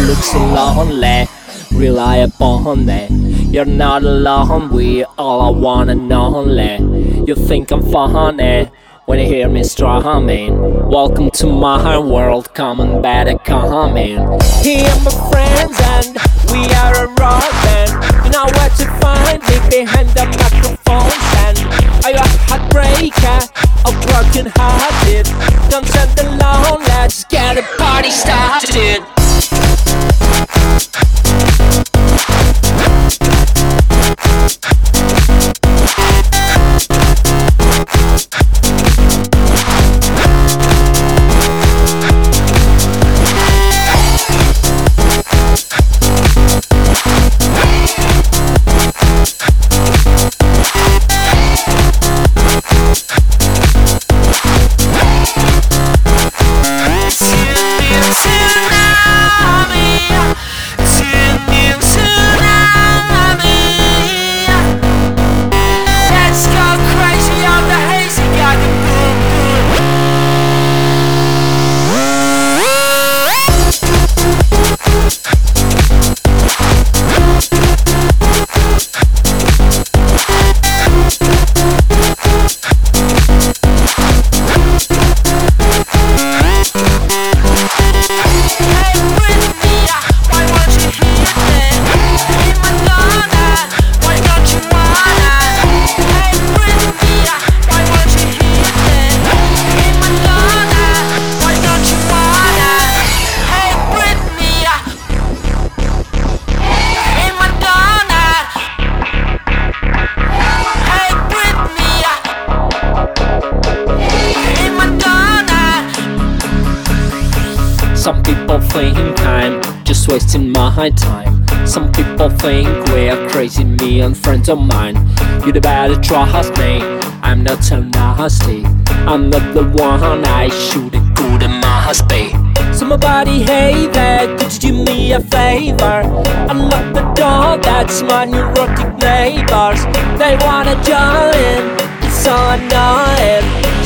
lonely. Rely upon it. You're not alone, we all are one and only. You think I'm funny when you hear me strumming. Welcome to my world, come and better come in. Here, my friends, and we are a rock band. You know where to find me just wasting my time. Some people think we're crazy, me and friends of mine. You'd better trust me, I'm not so nasty. I'm not the one I shoot it good, it must be. Somebody, hey there, could you do me a favor? Unlock the door, that's my neurotic neighbors. They wanna join, it's so annoying.